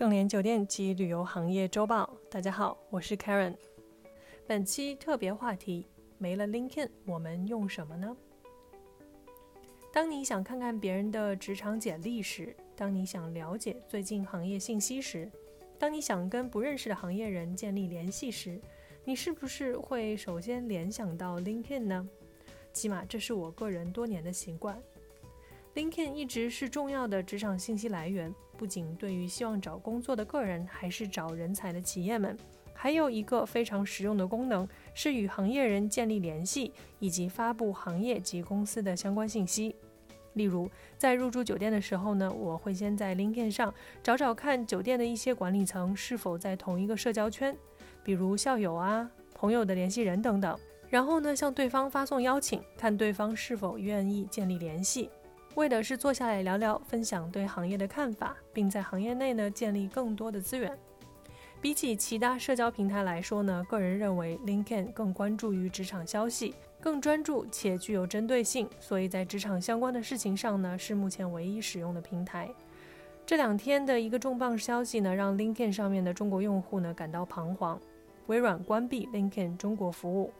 盛联酒店及旅游行业周报，大家好，我是 Karen。本期特别话题：没了 LinkedIn，我们用什么呢？当你想看看别人的职场简历时，当你想了解最近行业信息时，当你想跟不认识的行业人建立联系时，你是不是会首先联想到 LinkedIn 呢？起码这是我个人多年的习惯。LinkedIn 一直是重要的职场信息来源，不仅对于希望找工作的个人，还是找人才的企业们。还有一个非常实用的功能，是与行业人建立联系，以及发布行业及公司的相关信息。例如，在入住酒店的时候呢，我会先在 LinkedIn 上找找看酒店的一些管理层是否在同一个社交圈，比如校友啊、朋友的联系人等等。然后呢，向对方发送邀请，看对方是否愿意建立联系。为的是坐下来聊聊，分享对行业的看法，并在行业内呢建立更多的资源。比起其他社交平台来说呢，个人认为 LinkedIn 更关注于职场消息，更专注且具有针对性，所以在职场相关的事情上呢，是目前唯一使用的平台。这两天的一个重磅消息呢，让 LinkedIn 上面的中国用户呢感到彷徨：微软关闭 LinkedIn 中国服务。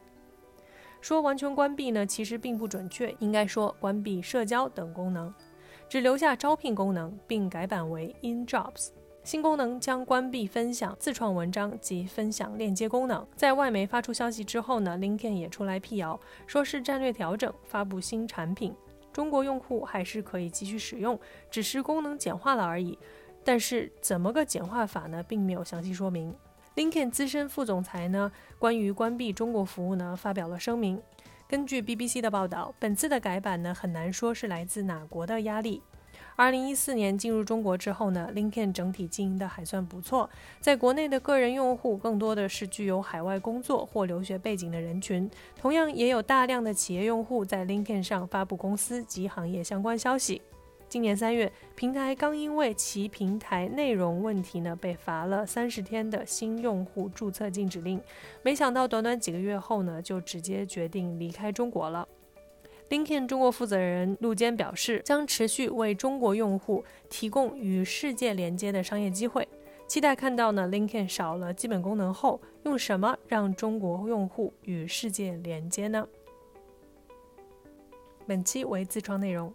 说完全关闭呢，其实并不准确，应该说关闭社交等功能，只留下招聘功能，并改版为 In Jobs。新功能将关闭分享自创文章及分享链接功能。在外媒发出消息之后呢，LinkedIn 也出来辟谣，说是战略调整，发布新产品。中国用户还是可以继续使用，只是功能简化了而已。但是怎么个简化法呢，并没有详细说明。LinkedIn 资深副总裁呢，关于关闭中国服务呢，发表了声明。根据 BBC 的报道，本次的改版呢，很难说是来自哪国的压力。2014年进入中国之后呢，LinkedIn 整体经营的还算不错，在国内的个人用户更多的是具有海外工作或留学背景的人群，同样也有大量的企业用户在 LinkedIn 上发布公司及行业相关消息。今年三月，平台刚因为其平台内容问题呢，被罚了三十天的新用户注册禁止令。没想到短短几个月后呢，就直接决定离开中国了。LinkedIn 中国负责人陆坚表示，将持续为中国用户提供与世界连接的商业机会，期待看到呢 LinkedIn 少了基本功能后，用什么让中国用户与世界连接呢？本期为自创内容。